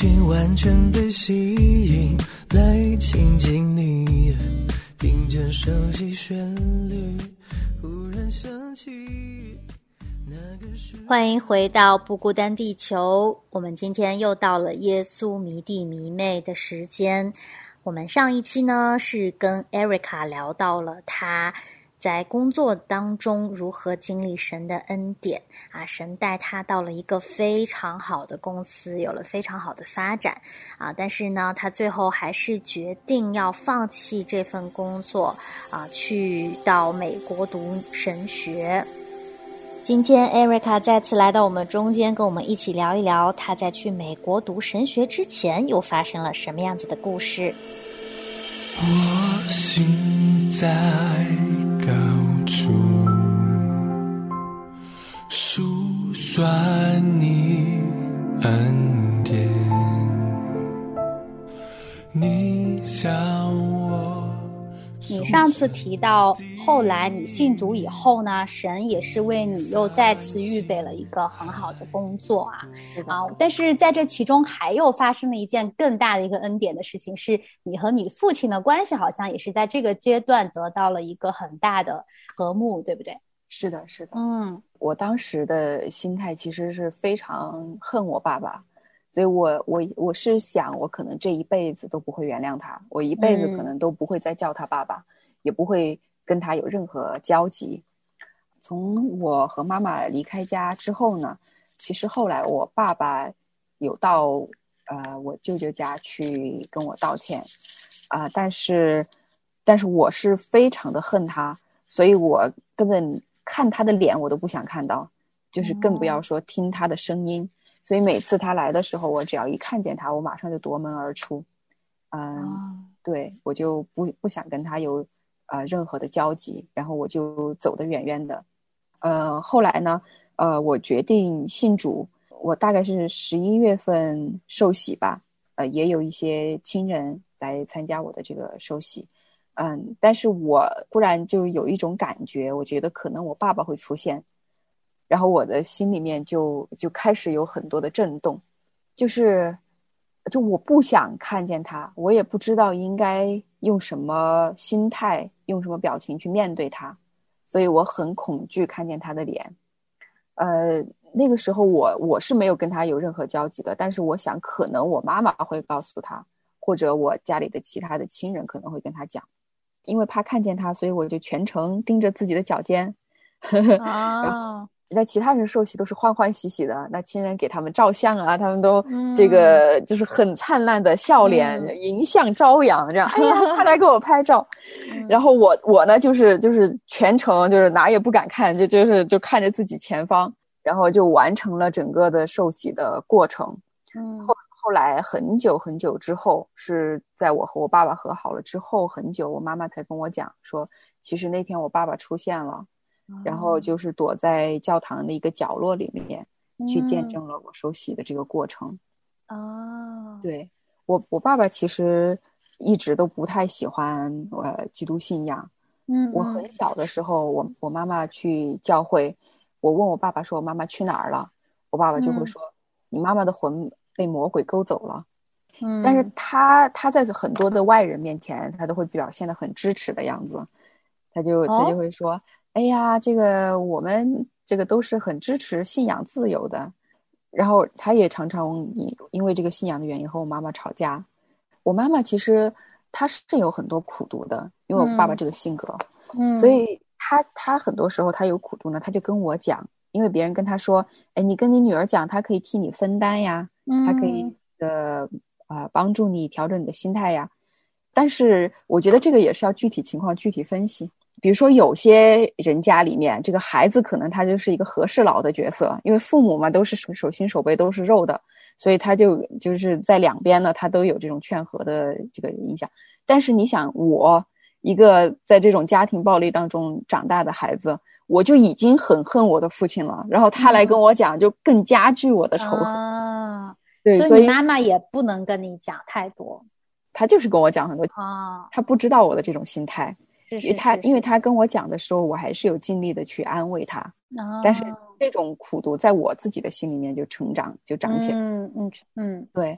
心完全被吸引，来亲近你，听见熟悉旋律，忽然想起那个时。欢迎回到不孤单地球，我们今天又到了耶稣迷弟迷妹的时间。我们上一期呢是跟 Erica 聊到了他。在工作当中，如何经历神的恩典啊？神带他到了一个非常好的公司，有了非常好的发展啊！但是呢，他最后还是决定要放弃这份工作啊，去到美国读神学。今天，Erica 再次来到我们中间，跟我们一起聊一聊他在去美国读神学之前又发生了什么样子的故事。我心在。说你恩典，你向我。你上次提到，后来你信主以后呢，神也是为你又再次预备了一个很好的工作啊啊！但是在这其中还有发生了一件更大的一个恩典的事情，是你和你父亲的关系好像也是在这个阶段得到了一个很大的和睦，对不对？是的，是的。嗯，我当时的心态其实是非常恨我爸爸。所以，我我我是想，我可能这一辈子都不会原谅他，我一辈子可能都不会再叫他爸爸，也不会跟他有任何交集。从我和妈妈离开家之后呢，其实后来我爸爸有到呃我舅舅家去跟我道歉，啊，但是但是我是非常的恨他，所以我根本看他的脸我都不想看到，就是更不要说听他的声音。所以每次他来的时候，我只要一看见他，我马上就夺门而出。嗯，对我就不不想跟他有呃任何的交集，然后我就走得远远的。呃，后来呢，呃，我决定信主，我大概是十一月份受洗吧。呃，也有一些亲人来参加我的这个受洗。嗯，但是我突然就有一种感觉，我觉得可能我爸爸会出现。然后我的心里面就就开始有很多的震动，就是，就我不想看见他，我也不知道应该用什么心态、用什么表情去面对他，所以我很恐惧看见他的脸。呃，那个时候我我是没有跟他有任何交集的，但是我想可能我妈妈会告诉他，或者我家里的其他的亲人可能会跟他讲，因为怕看见他，所以我就全程盯着自己的脚尖。啊。那其他人受洗都是欢欢喜喜的，那亲人给他们照相啊，他们都这个就是很灿烂的笑脸，迎向朝阳，这样，哎呀，快来给我拍照。然后我我呢，就是就是全程就是哪也不敢看，就就是就看着自己前方，然后就完成了整个的受洗的过程。嗯，后后来很久很久之后，是在我和我爸爸和好了之后很久，我妈妈才跟我讲说，其实那天我爸爸出现了。然后就是躲在教堂的一个角落里面，去见证了我受洗的这个过程。哦，对我，我爸爸其实一直都不太喜欢呃基督信仰。嗯，我很小的时候，我我妈妈去教会，我问我爸爸说：“我妈妈去哪儿了？”我爸爸就会说：“你妈妈的魂被魔鬼勾走了。”嗯，但是他他在很多的外人面前，他都会表现的很支持的样子，他就他就会说。哎呀，这个我们这个都是很支持信仰自由的，然后他也常常因因为这个信仰的原因和我妈妈吵架。我妈妈其实她是有很多苦读的，因为我爸爸这个性格，嗯，所以她她很多时候她有苦读呢，她就跟我讲，因为别人跟她说，哎，你跟你女儿讲，她可以替你分担呀，她可以呃啊帮助你调整你的心态呀。但是我觉得这个也是要具体情况具体分析。比如说有些人家里面，这个孩子可能他就是一个和事佬的角色，因为父母嘛都是手手心手背都是肉的，所以他就就是在两边呢，他都有这种劝和的这个影响。但是你想，我一个在这种家庭暴力当中长大的孩子，我就已经很恨我的父亲了，然后他来跟我讲，就更加剧我的仇恨。啊，对，所所以妈妈也不能跟你讲太多他就是跟我讲很多，啊。他不知道我的这种心态，是因为他因为他跟我讲的时候，我还是有尽力的去安慰他，但是哦这种苦读在我自己的心里面就成长就长起来。嗯嗯嗯对，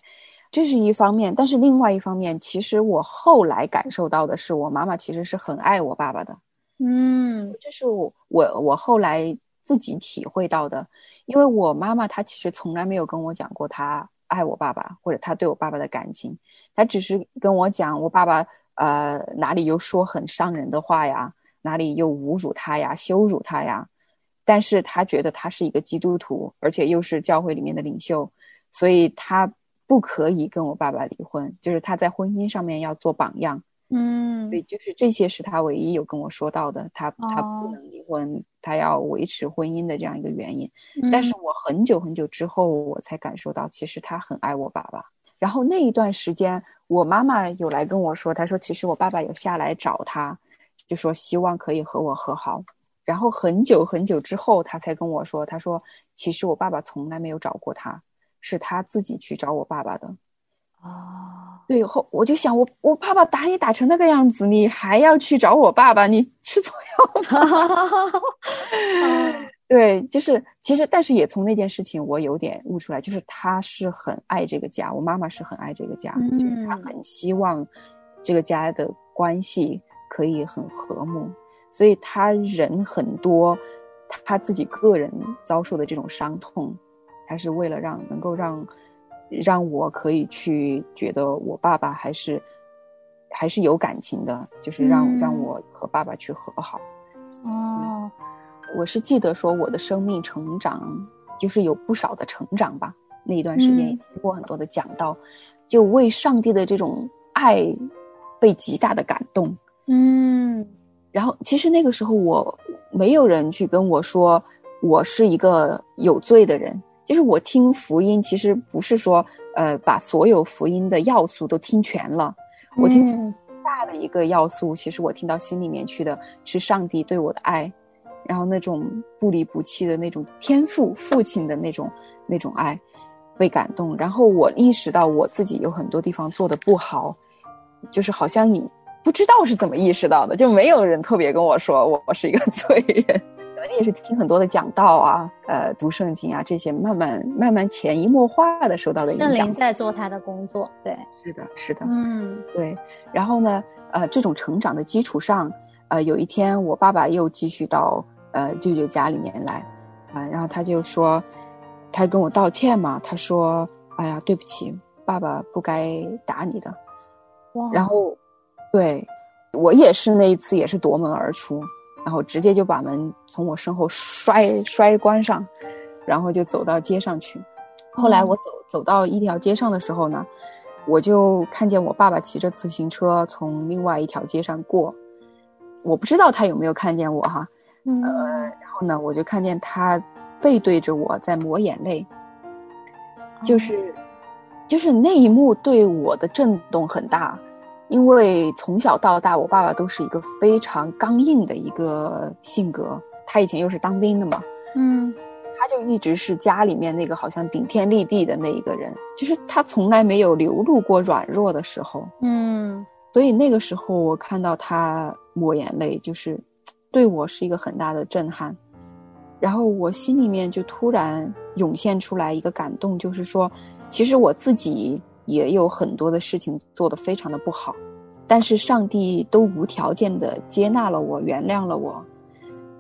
这是一方面，但是另外一方面，其实我后来感受到的是，我妈妈其实是很爱我爸爸的，嗯这是我我我后来自己体会到的，因为我妈妈她其实从来没有跟我讲过她爱我爸爸或者她对我爸爸的感情，她只是跟我讲我爸爸呃哪里又说很伤人的话呀，哪里又侮辱他呀、羞辱他呀，但是她觉得他是一个基督徒，而且又是教会里面的领袖，所以她不可以跟我爸爸离婚，就是她在婚姻上面要做榜样。嗯对，就是这些是他唯一有跟我说到的，他他不哦能离婚，他要维持婚姻的这样一个原因。嗯但是我很久很久之后，我才感受到，其实他很爱我爸爸。然后那一段时间，我妈妈有来跟我说，她说其实我爸爸有下来找他，就说希望可以和我和好。然后很久很久之后，他才跟我说，他说其实我爸爸从来没有找过他，是他自己去找我爸爸的。哦对，后我就想，我我爸爸打你打成那个样子，你还要去找我爸爸，你吃错药了。对，就是其实，但是也从那件事情，我有点悟出来，就是他是很爱这个家，我妈妈是很爱这个家，就是她嗯很希望这个家的关系可以很和睦，所以他人很多，他自己个人遭受的这种伤痛，还是为了让能够让让我可以去觉得我爸爸还是还是有感情的，就是让、嗯让我和爸爸去和好。哦我是记得说我的生命成长就是有不少的成长吧，那一段时间嗯也听过很多的讲到，就为上帝的这种爱被极大的感动。嗯然后其实那个时候我没有人去跟我说我是一个有罪的人，就是我听福音其实不是说呃把所有福音的要素都听全了，我听嗯大的一个要素，其实我听到心里面去的是上帝对我的爱，然后那种不离不弃的那种天赋父亲的那种那种爱，被感动。然后我意识到我自己有很多地方做的不好，就是好像你不知道是怎么意识到的，就没有人特别跟我说我我是一个 罪人。可能也是听很多的讲道啊，呃，读圣经啊，这些慢慢慢慢潜移默化的受到的影响圣灵。在做他的工作，对，是的，是的。嗯对，然后呢，呃，这种成长的基础上，呃，有一天我爸爸又继续到呃舅舅家里面来，啊、然后他就说，他跟我道歉嘛，他说，哎呀，对不起，爸爸不该打你的。哇，然后，对我也是那一次也是夺门而出，然后直接就把门从我身后摔摔关上，然后就走到街上去。后来我走走到一条街上的时候呢，我就看见我爸爸骑着自行车从另外一条街上过，我不知道他有没有看见我哈，嗯。呃，然后呢，我就看见他背对着我在抹眼泪，就是，就是那一幕对我的震动很大，因为从小到大，我爸爸都是一个非常刚硬的一个性格，他以前又是当兵的嘛，嗯。他就一直是家里面那个好像顶天立地的那一个人，就是他从来没有流露过软弱的时候，嗯。所以那个时候我看到他抹眼泪，就是对我是一个很大的震撼。然后我心里面就突然涌现出来一个感动，就是说，其实我自己也有很多的事情做得非常的不好，但是上帝都无条件的接纳了我，原谅了我。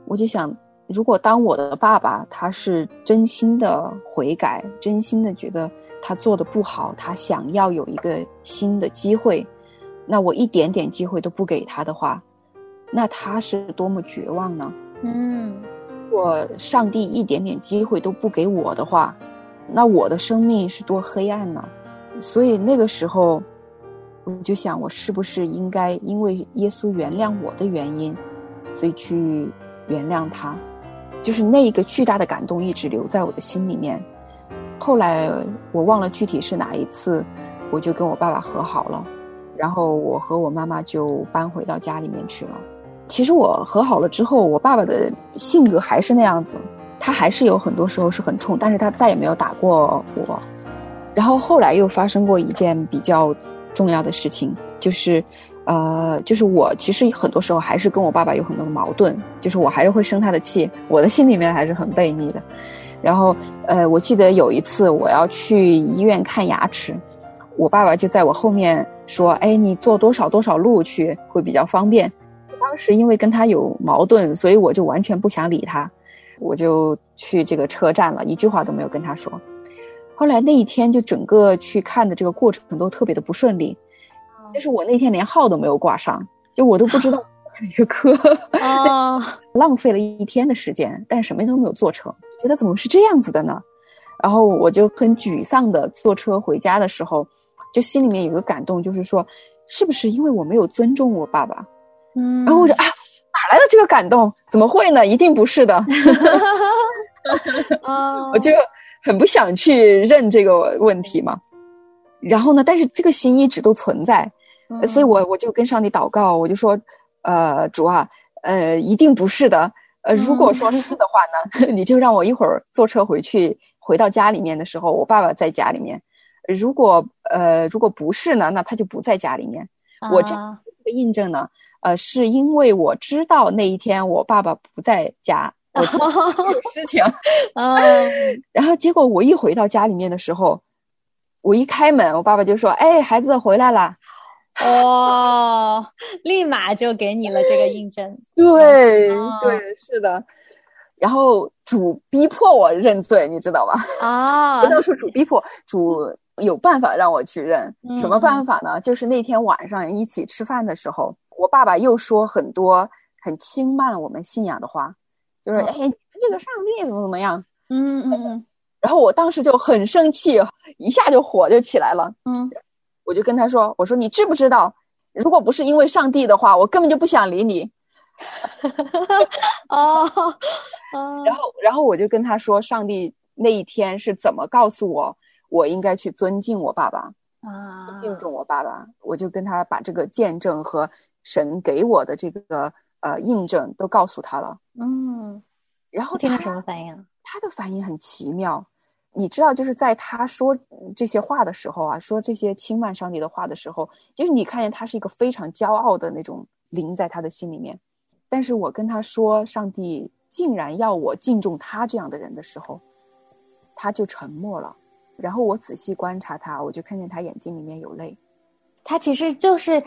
我就想，如果当我的爸爸他是真心的悔改，真心的觉得他做的不好，他想要有一个新的机会，那我一点点机会都不给他的话，那他是多么绝望呢？嗯如果上帝一点点机会都不给我的话，那我的生命是多黑暗呢？所以那个时候，我就想，我是不是应该因为耶稣原谅我的原因，所以去原谅他。就是那一个巨大的感动一直留在我的心里面。后来我忘了具体是哪一次，我就跟我爸爸和好了，然后我和我妈妈就搬回到家里面去了。其实我和好了之后，我爸爸的性格还是那样子，他还是有很多时候是很冲，但是他再也没有打过我。然后后来又发生过一件比较重要的事情，就是。呃，就是我其实很多时候还是跟我爸爸有很多的矛盾，就是我还是会生他的气，我的心里面还是很悖逆的。然后，呃，我记得有一次我要去医院看牙齿，我爸爸就在我后面说：“哎，你坐多少多少路去会比较方便。”当时因为跟他有矛盾，所以我就完全不想理他，我就去这个车站了，一句话都没有跟他说。后来那一天就整个去看的这个过程都特别的不顺利。就是我那天连号都没有挂上，就我都不知道一个科，浪费了一天的时间，但什么都没有做成，觉得怎么是这样子的呢？然后我就很沮丧的坐车回家的时候，就心里面有个感动，就是说，是不是因为我没有尊重我爸爸？嗯，然后我就啊，哪来的这个感动？怎么会呢？一定不是的。啊，我就很不想去认这个问题嘛。然后呢，但是这个心一直都存在。所以，我我就跟上帝祷告，我就说，呃，主啊，呃，一定不是的，呃，如果说是的话呢，你就让我一会儿坐车回去，回到家里面的时候，我爸爸在家里面。如果呃，如果不是呢，那他就不在家里面。我这个印证呢，呃，是因为我知道那一天我爸爸不在家，我 做有事情。嗯，然后结果我一回到家里面的时候，我一开门，我爸爸就说：“哎，孩子回来了。”哦，立马就给你了这个印证。对对，是的。然后主逼迫我认罪，你知道吗？啊，不能说主逼迫，主有办法让我去认。什么办法呢？就是那天晚上一起吃饭的时候，我爸爸又说很多很轻慢我们信仰的话，就是哎，这个上帝怎么怎么样？嗯嗯嗯。然后我当时就很生气，一下就火就起来了。嗯。我就跟他说：“我说你知不知道，如果不是因为上帝的话，我根本就不想理你。”哦，然后，然后我就跟他说，上帝那一天是怎么告诉我，我应该去尊敬我爸爸啊，敬重我爸爸。我就跟他把这个见证和神给我的这个呃印证都告诉他了。嗯，然后他什么反应？他的反应很奇妙。你知道，就是在他说这些话的时候啊，说这些轻慢上帝的话的时候，就是你看见他是一个非常骄傲的那种灵在他的心里面。但是我跟他说，上帝竟然要我敬重他这样的人的时候，他就沉默了。然后我仔细观察他，我就看见他眼睛里面有泪。他其实就是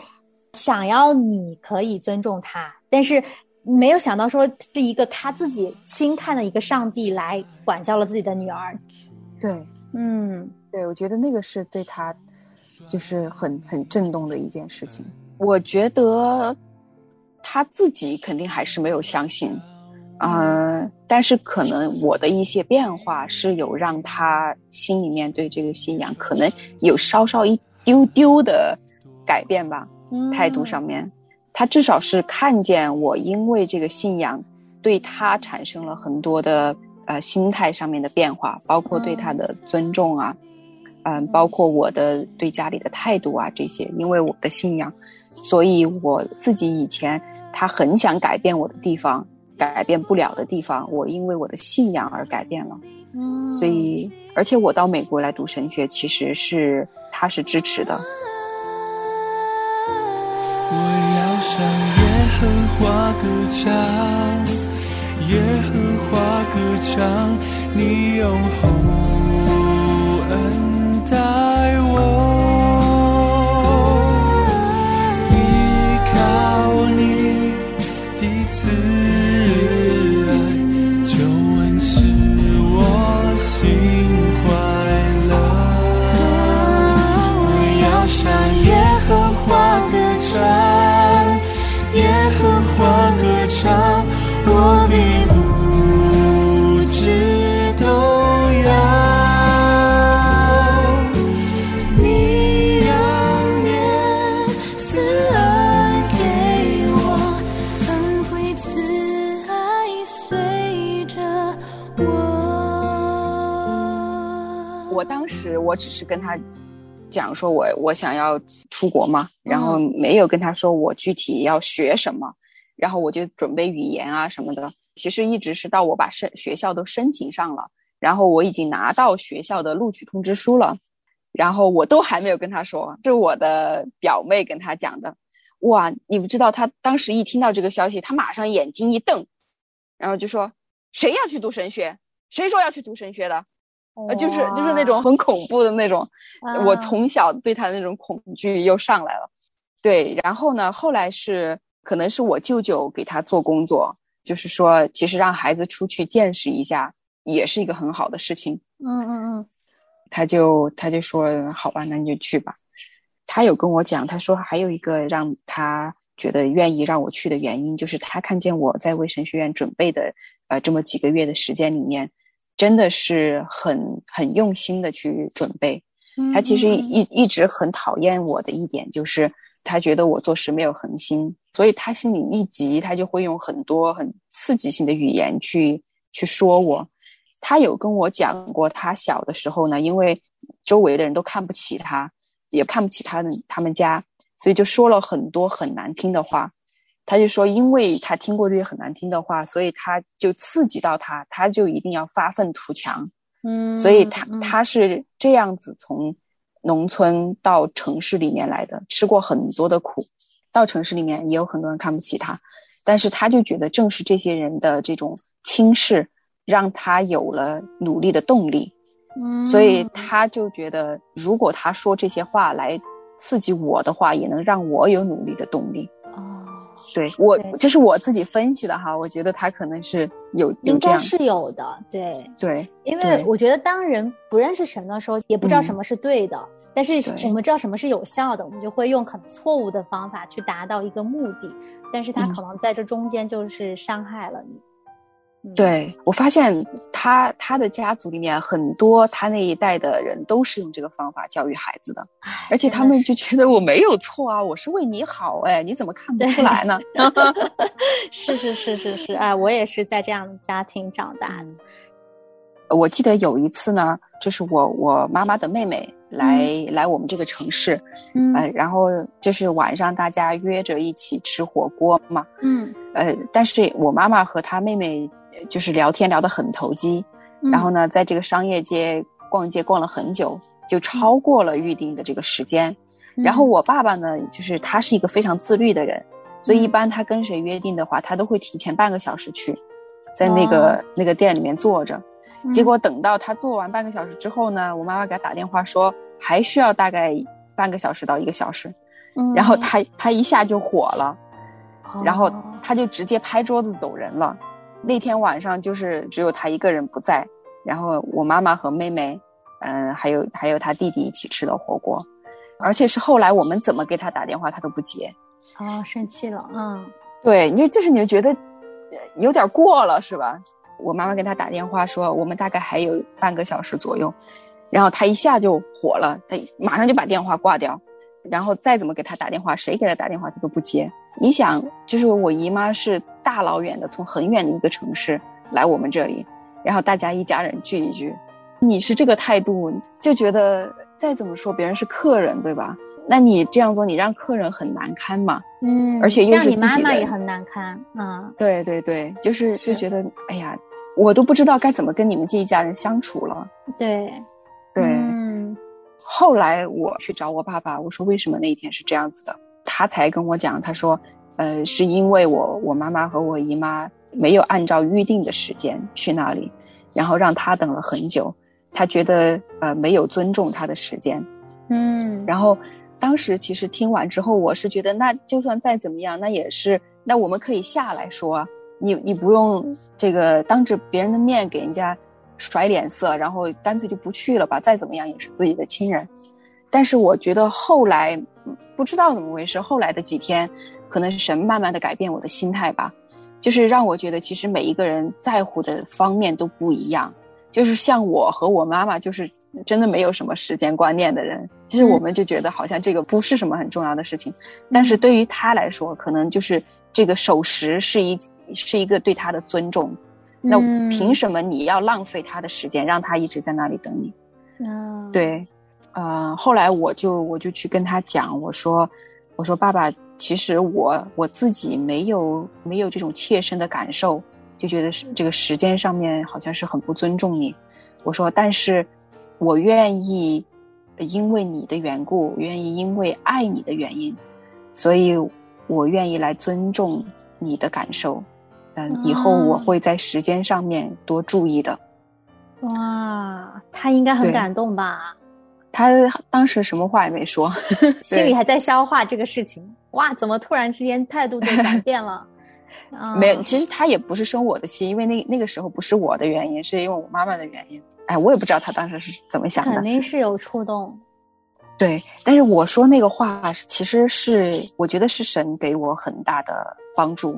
想要你可以尊重他，但是没有想到说是一个他自己轻看的一个上帝来管教了自己的女儿。对，嗯，对，我觉得那个是对他，就是很很震动的一件事情。我觉得他自己肯定还是没有相信，嗯，但是可能我的一些变化是有让他心里面对这个信仰可能有稍稍一丢丢的改变吧，态度上面，他至少是看见我因为这个信仰对他产生了很多的。呃，心态上面的变化，包括对他的尊重啊，嗯，包括我的对家里的态度啊，这些，因为我的信仰，所以我自己以前他很想改变我的地方，改变不了的地方，我因为我的信仰而改变了。嗯，所以，而且我到美国来读神学，其实是他是支持的。上耶和华歌唱。耶和华歌唱，你用厚恩待我。我只是跟他讲说我我想要出国嘛，然后没有跟他说我具体要学什么，然后我就准备语言啊什么的。其实一直是到我把申学校都申请上了，然后我已经拿到学校的录取通知书了，然后我都还没有跟他说，是我的表妹跟他讲的。哇，你不知道，他当时一听到这个消息，他马上眼睛一瞪，然后就说：“谁要去读神学？谁说要去读神学的？”呃，就是就是那种很恐怖的那种，我从小对他的那种恐惧又上来了。对，然后呢，后来是可能是我舅舅给他做工作，就是说，其实让孩子出去见识一下也是一个很好的事情。嗯嗯嗯，他就他就说：“好吧，那你就去吧。”他有跟我讲，他说还有一个让他觉得愿意让我去的原因，就是他看见我在为神学院准备的呃这么几个月的时间里面，真的是很很用心的去准备。他其实一一直很讨厌我的一点，就是他觉得我做事没有恒心，所以他心里一急，他就会用很多很刺激性的语言去去说我。他有跟我讲过，他小的时候呢，因为周围的人都看不起他。也看不起他们他们家，所以就说了很多很难听的话。他就说，因为他听过这些很难听的话，所以他就刺激到他，他就一定要发愤图强。嗯，所以他他是这样子从农村到城市里面来的，吃过很多的苦。到城市里面也有很多人看不起他，但是他就觉得正是这些人的这种轻视，让他有了努力的动力。嗯所以他就觉得，如果他说这些话来刺激我的话，也能让我有努力的动力。哦，对我，这是我自己分析的哈。我觉得他可能是有，应该是有的。对对，因为我觉得当人不认识神的时候，也不知道什么是对的，但是我们知道什么是有效的，我们就会用很错误的方法去达到一个目的。但是他可能在这中间就是伤害了你。对我发现他他的家族里面很多他那一代的人都是用这个方法教育孩子的，而且他们就觉得我没有错啊，我是为你好哎，你怎么看不出来呢？是是是是是，哎，我也是在这样的家庭长大的。我记得有一次呢，就是我我妈妈的妹妹来来我们这个城市，嗯，然后就是晚上大家约着一起吃火锅嘛，嗯，呃，但是我妈妈和她妹妹。就是聊天聊得很投机，然后呢，在这个商业街逛街逛了很久，就超过了预定的这个时间。然后我爸爸呢，就是他是一个非常自律的人，所以一般他跟谁约定的话，他都会提前半个小时去，在那个那个店里面坐着。结果等到他做完半个小时之后呢，我妈妈给他打电话说还需要大概半个小时到一个小时，然后他他一下就火了，然后他就直接拍桌子走人了。那天晚上就是只有他一个人不在，然后我妈妈和妹妹，嗯，还有还有他弟弟一起吃的火锅，而且是后来我们怎么给他打电话他都不接，哦，生气了，嗯，对，你就就是你就觉得有点过了是吧？我妈妈给他打电话说我们大概还有半个小时左右，然后他一下就火了，他马上就把电话挂掉。然后再怎么给他打电话，谁给他打电话他都不接。你想，就是我姨妈是大老远的从很远的一个城市来我们这里，然后大家一家人聚一聚，你是这个态度，就觉得再怎么说别人是客人，对吧？那你这样做，你让客人很难堪嘛？嗯，而且又是你妈妈也很难堪。嗯，对对对，就是就觉得，哎呀，我都不知道该怎么跟你们这一家人相处了。对，对。嗯后来我去找我爸爸，我说为什么那一天是这样子的，他才跟我讲，他说，呃，是因为我我妈妈和我姨妈没有按照预定的时间去那里，然后让她等了很久，她觉得呃没有尊重她的时间，嗯，然后当时其实听完之后，我是觉得那就算再怎么样，那也是那我们可以下来说，你你不用这个当着别人的面给人家。甩脸色，然后干脆就不去了吧。再怎么样也是自己的亲人，但是我觉得后来不知道怎么回事，后来的几天，可能是神慢慢的改变我的心态吧，就是让我觉得其实每一个人在乎的方面都不一样。就是像我和我妈妈，就是真的没有什么时间观念的人，其实我们就觉得好像这个不是什么很重要的事情，但是对于他来说，可能就是这个守时是一是一个对他的尊重。那凭什么你要浪费他的时间，让他一直在那里等你？嗯，对，呃，后来我就我就去跟他讲，我说我说爸爸，其实我我自己没有没有这种切身的感受，就觉得是这个时间上面好像是很不尊重你。我说，但是我愿意因为你的缘故，愿意因为爱你的原因，所以我愿意来尊重你的感受。嗯，以后我会在时间上面多注意的。哇，他应该很感动吧？他当时什么话也没说，心里还在消化这个事情。哇，怎么突然之间态度就改变了？啊 没有。其实他也不是生我的气，因为那那个时候不是我的原因，是因为我妈妈的原因。哎，我也不知道他当时是怎么想的肯。定是有触动。对，但是我说那个话，其实是我觉得是神给我很大的帮助，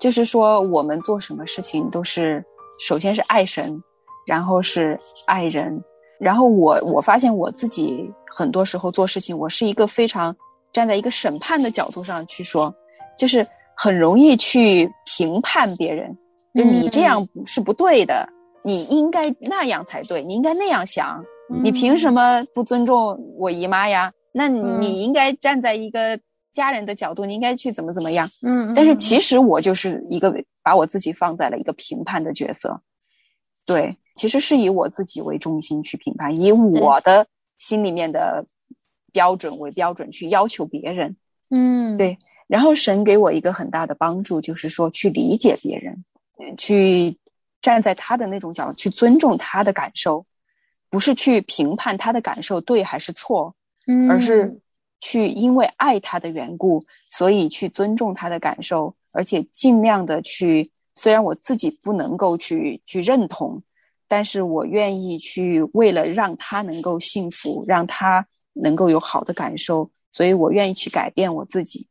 就是说我们做什么事情都是首先是爱神，然后是爱人，然后我我发现我自己很多时候做事情，我是一个非常站在一个审判的角度上去说，就是很容易去评判别人，就你这样是不对的，你应该那样才对，你应该那样想。你凭什么不尊重我姨妈呀？那你应该站在一个家人的角度，你应该去怎么怎么样。嗯，但是其实我就是一个把我自己放在了一个评判的角色，对，其实是以我自己为中心去评判，以我的心里面的标准为标准去要求别人。嗯，对然后神给我一个很大的帮助，就是说去理解别人，呃去站在他的那种角度去尊重他的感受，不是去评判他的感受对还是错，嗯，而是去因为爱他的缘故，所以去尊重他的感受，而且尽量的去，虽然我自己不能够去去认同，但是我愿意去为了让他能够幸福，让他能够有好的感受，所以我愿意去改变我自己。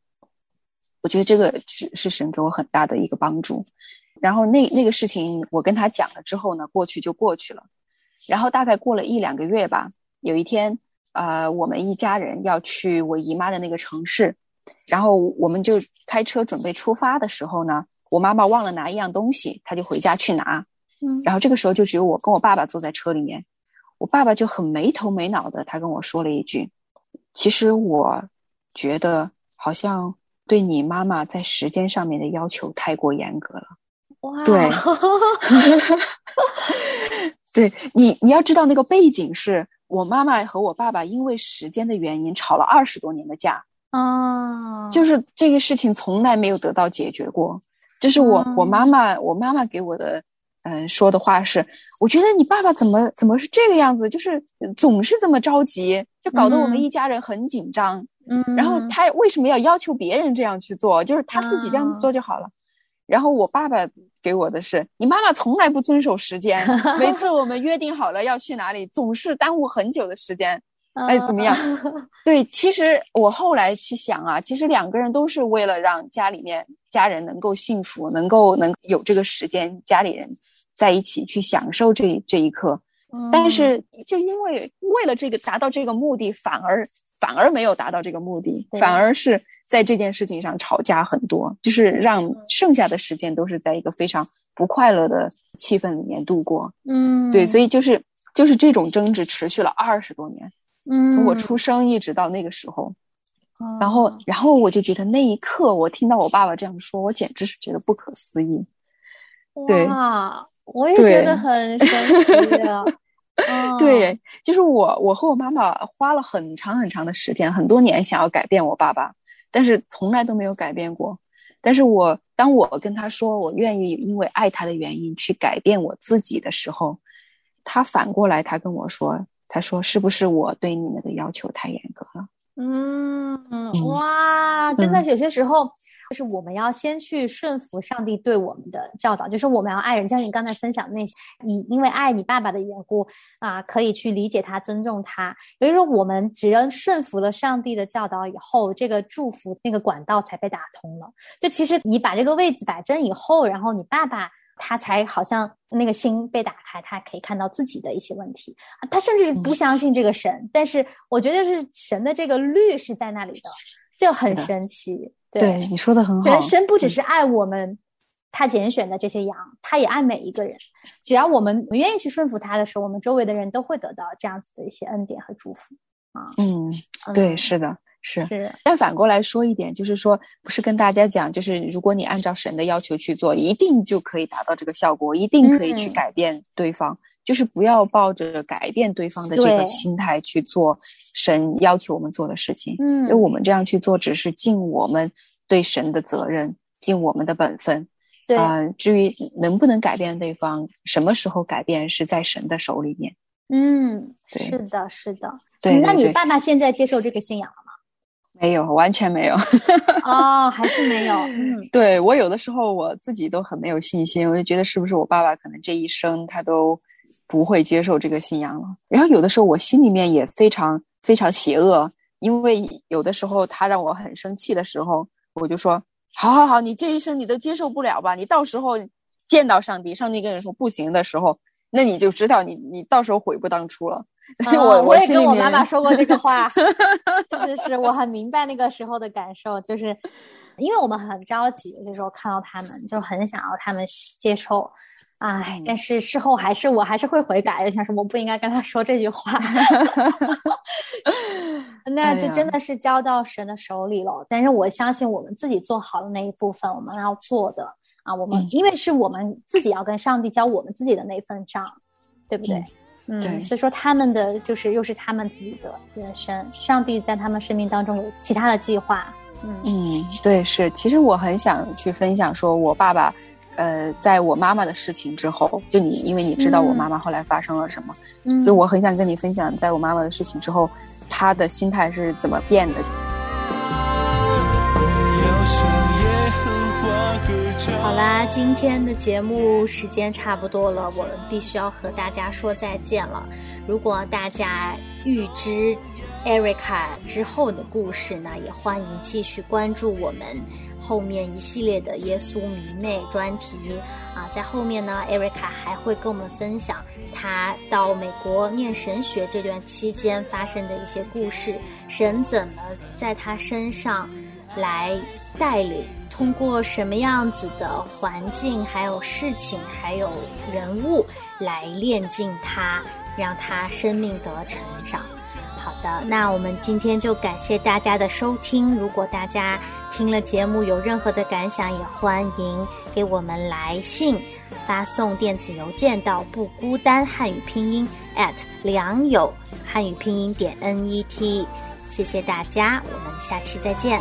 我觉得这个是是神给我很大的一个帮助。然后那那个事情我跟他讲了之后呢，过去就过去了。然后大概过了一两个月吧，有一天，呃，我们一家人要去我姨妈的那个城市，然后我们就开车准备出发的时候呢，我妈妈忘了拿一样东西，她就回家去拿。嗯然后这个时候就只有我跟我爸爸坐在车里面，我爸爸就很没头没脑的，他跟我说了一句：“其实我觉得好像对你妈妈在时间上面的要求太过严格了。”哇，对 对你，你要知道那个背景是我妈妈和我爸爸因为时间的原因吵了二十多年的架，啊，就是这个事情从来没有得到解决过。就是我、我妈妈，我妈妈给我的嗯、说的话是，我觉得你爸爸怎么怎么是这个样子，就是总是这么着急，就搞得我们嗯一家人很紧张。嗯，然后他为什么要要求别人这样去做？就是他自己这样子做就好了。然后我爸爸给我的是，你妈妈从来不遵守时间，每次我们约定好了要去哪里，总是耽误很久的时间。哎怎么样 对，其实我后来去想啊，其实两个人都是为了让家里面家人能够幸福，能够能有这个时间，家里人在一起去享受这这一刻。但是就因为为了这个达到这个目的，反而反而没有达到这个目的，反而是在这件事情上吵架很多，就是让剩下的时间都是在一个非常不快乐的气氛里面度过。嗯，对，所以就是就是这种争执持续了二十多年，嗯，从我出生一直到那个时候。哦，然后，然后我就觉得那一刻，我听到我爸爸这样说，我简直是觉得不可思议。对哇，我也觉得很神奇啊。哦对，就是我，我和我妈妈花了很长很长的时间，很多年想要改变我爸爸，但是从来都没有改变过。但是我当我跟他说我愿意因为爱他的原因去改变我自己的时候，他反过来他跟我说，他说是不是我对你们的要求太严格了？嗯，哇，真的嗯有些时候，就是我们要先去顺服上帝对我们的教导，就是我们要爱人，就像你刚才分享的那些，你因为爱你爸爸的缘故啊，可以去理解他、尊重他。所以说我们只要顺服了上帝的教导以后，这个祝福那个管道才被打通了。就其实你把这个位子摆正以后，然后你爸爸。他才好像那个心被打开，他可以看到自己的一些问题。啊他甚至是不相信这个神，但是我觉得是神的这个律是在那里的，就很神奇。对，你说的很好神。神不只嗯是爱我们，他拣选的这些羊，他也爱每一个人。只要我们愿意去顺服他的时候，我们周围的人都会得到这样子的一些恩典和祝福。啊。嗯，对，是的，是。是，但反过来说一点，就是说，不是跟大家讲，就是如果你按照神的要求去做，一定就可以达到这个效果，一定可以去嗯改变对方。就是不要抱着改变对方的这个心态去做神要求我们做的事情，嗯因为我们这样去做，只是尽我们对神的责任，尽我们的本分。对，啊、至于能不能改变对方，什么时候改变，是在神的手里面。嗯，是的，是的。对对对那你爸爸现在接受这个信仰了没有，完全没有。吗？哦，还是没有。嗯对我有的时候我自己都很没有信心，我就觉得是不是我爸爸可能这一生他都不会接受这个信仰了。然后有的时候我心里面也非常非常邪恶，因为有的时候他让我很生气的时候，我就说：好好好，你这一生你都接受不了吧？你到时候见到上帝，上帝跟你说不行的时候，那你就知道你你到时候悔不当初了。嗯我我也跟我妈妈说过这个话，是是是，我很明白那个时候的感受，就是因为我们很着急，有时候看到他们就很想要他们接受，唉，嗯但是事后还是我还是会悔改的，想说我不应该跟他说这句话。那哎呀这真的是交到神的手里了，但是我相信我们自己做好的那一部分，我们要做的啊，我们、嗯因为是我们自己要跟上帝交我们自己的那份账，对不对？嗯嗯，对所以说他们的就是又是他们自己的人生，上帝在他们生命当中有其他的计划。嗯嗯，对，是。其实我很想去分享，说我爸爸，呃，在我妈妈的事情之后，就你，因为你知道我妈妈后来发生了什么，嗯，就我很想跟你分享，在我妈妈的事情之后，她的心态是怎么变的。好啦，今天的节目时间差不多了，我们必须要和大家说再见了。如果大家预知 Erica 之后的故事呢，也欢迎继续关注我们后面一系列的耶稣迷妹专题啊。在后面呢，Erica 还会跟我们分享她到美国念神学这段期间发生的一些故事，神怎么在她身上来带领。通过什么样子的环境、还有事情、还有人物来炼净他，让他生命得成长。好的，那我们今天就感谢大家的收听。如果大家听了节目有任何的感想，也欢迎给我们来信，发送电子邮件到不孤单汉语拼音 at 良友汉语拼音点 net。谢谢大家，我们下期再见。